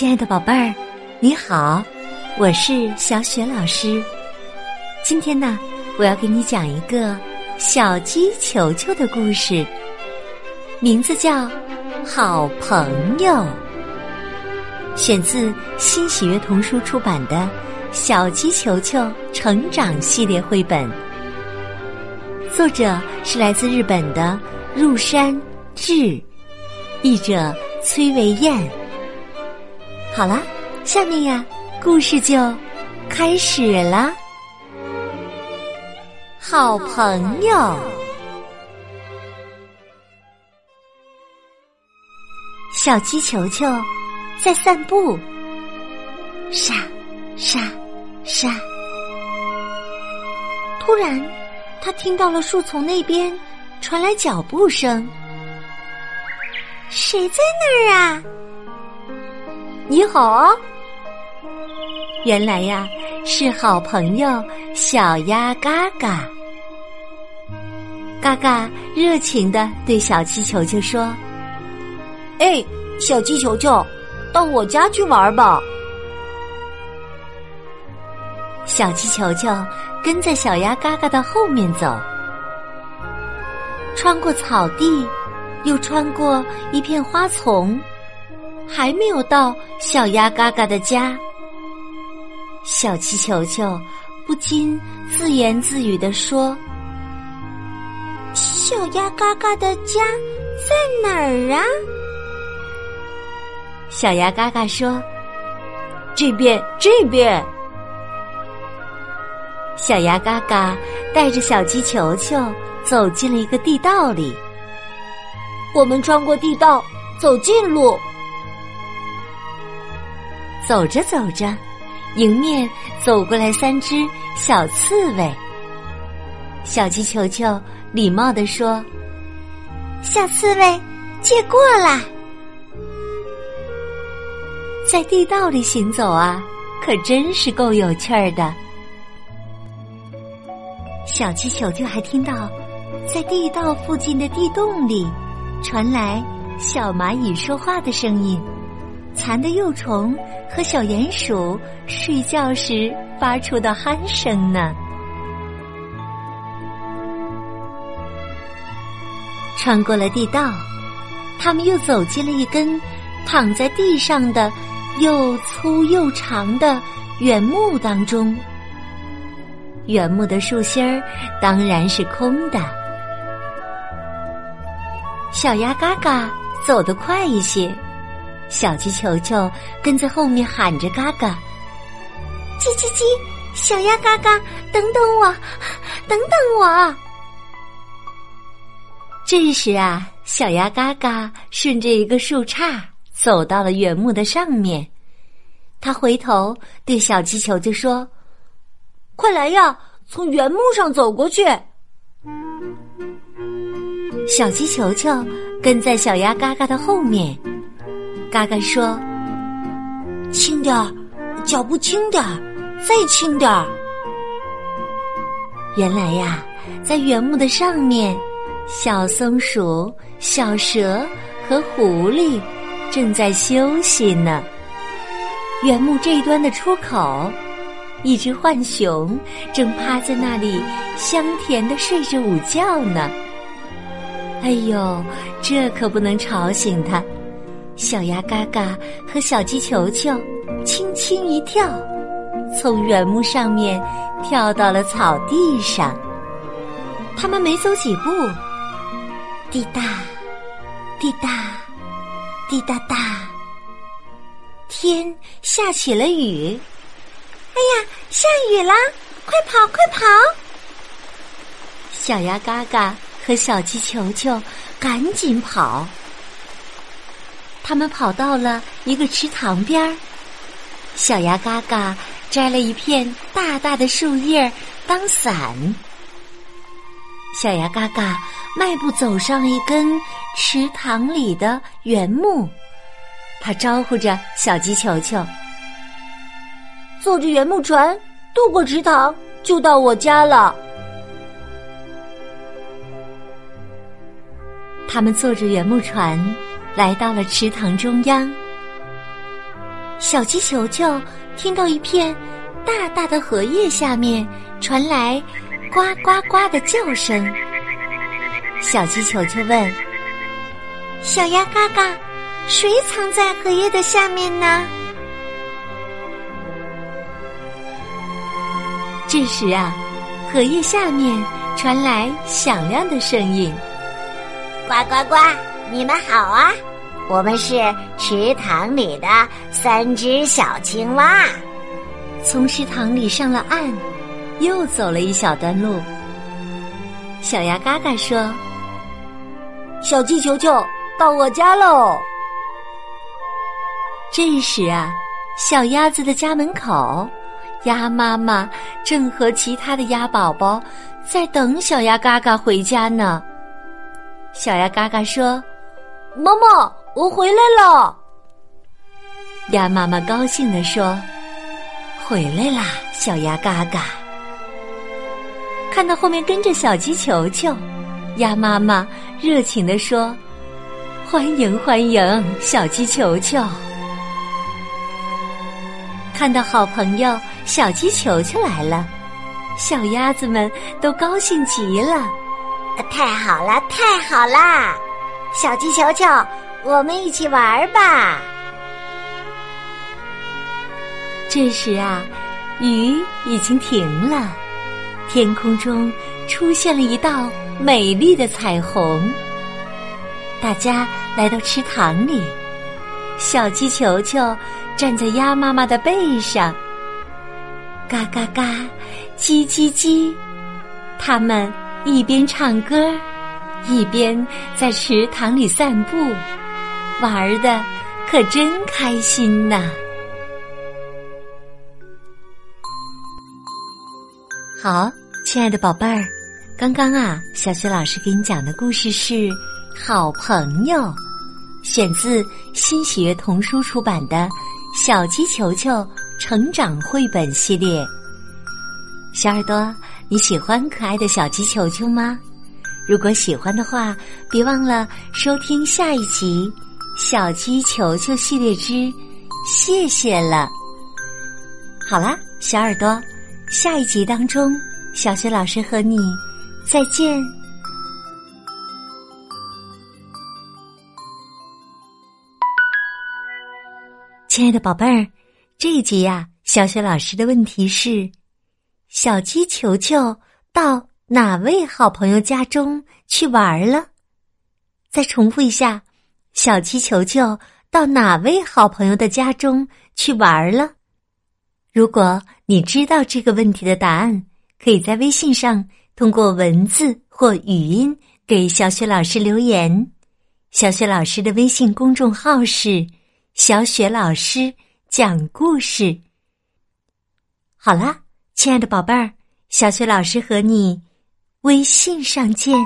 亲爱的宝贝儿，你好，我是小雪老师。今天呢，我要给你讲一个小鸡球球的故事，名字叫《好朋友》，选自新喜悦童书出版的《小鸡球球成长系列绘本》，作者是来自日本的入山志，译者崔维燕。好了，下面呀，故事就开始了。好朋友，小鸡球球在散步，沙沙沙。突然，他听到了树丛那边传来脚步声，谁在那儿啊？你好，原来呀是好朋友小鸭嘎嘎。嘎嘎热情的对小鸡球球说：“哎，小鸡球球，到我家去玩吧。”小鸡球球跟在小鸭嘎嘎的后面走，穿过草地，又穿过一片花丛。还没有到小鸭嘎嘎的家，小气球球不禁自言自语地说：“小鸭嘎嘎的家在哪儿啊？”小鸭嘎嘎说：“这边，这边。”小鸭嘎嘎带着小鸡球球走进了一个地道里。我们穿过地道，走近路。走着走着，迎面走过来三只小刺猬。小鸡球球礼貌地说：“小刺猬，借过啦。”在地道里行走啊，可真是够有趣儿的。小鸡球球还听到，在地道附近的地洞里传来小蚂蚁说话的声音。蚕的幼虫和小鼹鼠睡觉时发出的鼾声呢。穿过了地道，他们又走进了一根躺在地上的又粗又长的原木当中。原木的树心儿当然是空的。小鸭嘎嘎走得快一些。小鸡球球跟在后面喊着：“嘎嘎，叽叽叽！小鸭嘎嘎，等等我，等等我！” 这时啊，小鸭嘎嘎顺着一个树杈走到了原木的上面，他回头对小鸡球球说：“快来呀，从原木上走过去！”小鸡球球跟在小鸭嘎嘎的后面。嘎嘎说：“轻点儿，脚步轻点儿，再轻点儿。”原来呀，在原木的上面，小松鼠、小蛇和狐狸正在休息呢。原木这一端的出口，一只浣熊正趴在那里香甜的睡着午觉呢。哎呦，这可不能吵醒它。小鸭嘎嘎和小鸡球球轻轻一跳，从原木上面跳到了草地上。他们没走几步，滴答，滴答，滴答答，天下起了雨。哎呀，下雨啦！快跑，快跑！小鸭嘎嘎和小鸡球球赶紧跑。他们跑到了一个池塘边儿，小鸭嘎嘎摘了一片大大的树叶当伞。小鸭嘎嘎迈步走上了一根池塘里的原木，他招呼着小鸡球球：“坐着原木船渡过池塘，就到我家了。”他们坐着原木船。来到了池塘中央，小鸡球球听到一片大大的荷叶下面传来呱呱呱的叫声。小鸡球球问：“小鸭嘎嘎，谁藏在荷叶的下面呢？”这时啊，荷叶下面传来响亮的声音：“呱呱呱，你们好啊！我们是池塘里的三只小青蛙。”从池塘里上了岸，又走了一小段路。小鸭嘎嘎说。小鸡球球到我家喽！这时啊，小鸭子的家门口，鸭妈妈正和其他的鸭宝宝在等小鸭嘎嘎回家呢。小鸭嘎嘎说：“妈妈，我回来了。”鸭妈妈高兴地说：“回来啦，小鸭嘎嘎！”看到后面跟着小鸡球球。鸭妈妈热情地说：“欢迎欢迎，小鸡球球！看到好朋友小鸡球球来了，小鸭子们都高兴极了。太好了，太好啦！小鸡球球，我们一起玩吧。”这时啊，雨已经停了，天空中出现了一道。美丽的彩虹，大家来到池塘里，小鸡球球站在鸭妈妈的背上，嘎嘎嘎，叽叽叽，他们一边唱歌，一边在池塘里散步，玩的可真开心呐！好，亲爱的宝贝儿。刚刚啊，小雪老师给你讲的故事是《好朋友》，选自新喜悦童书出版的《小鸡球球成长绘本》系列。小耳朵，你喜欢可爱的小鸡球球吗？如果喜欢的话，别忘了收听下一集《小鸡球球系列之谢谢了》。好啦，小耳朵，下一集当中，小雪老师和你。再见，亲爱的宝贝儿，这一集呀，小雪老师的问题是：小鸡球球到哪位好朋友家中去玩了？再重复一下，小鸡球球到哪位好朋友的家中去玩了？如果你知道这个问题的答案，可以在微信上。通过文字或语音给小雪老师留言，小雪老师的微信公众号是“小雪老师讲故事”。好啦，亲爱的宝贝儿，小雪老师和你微信上见。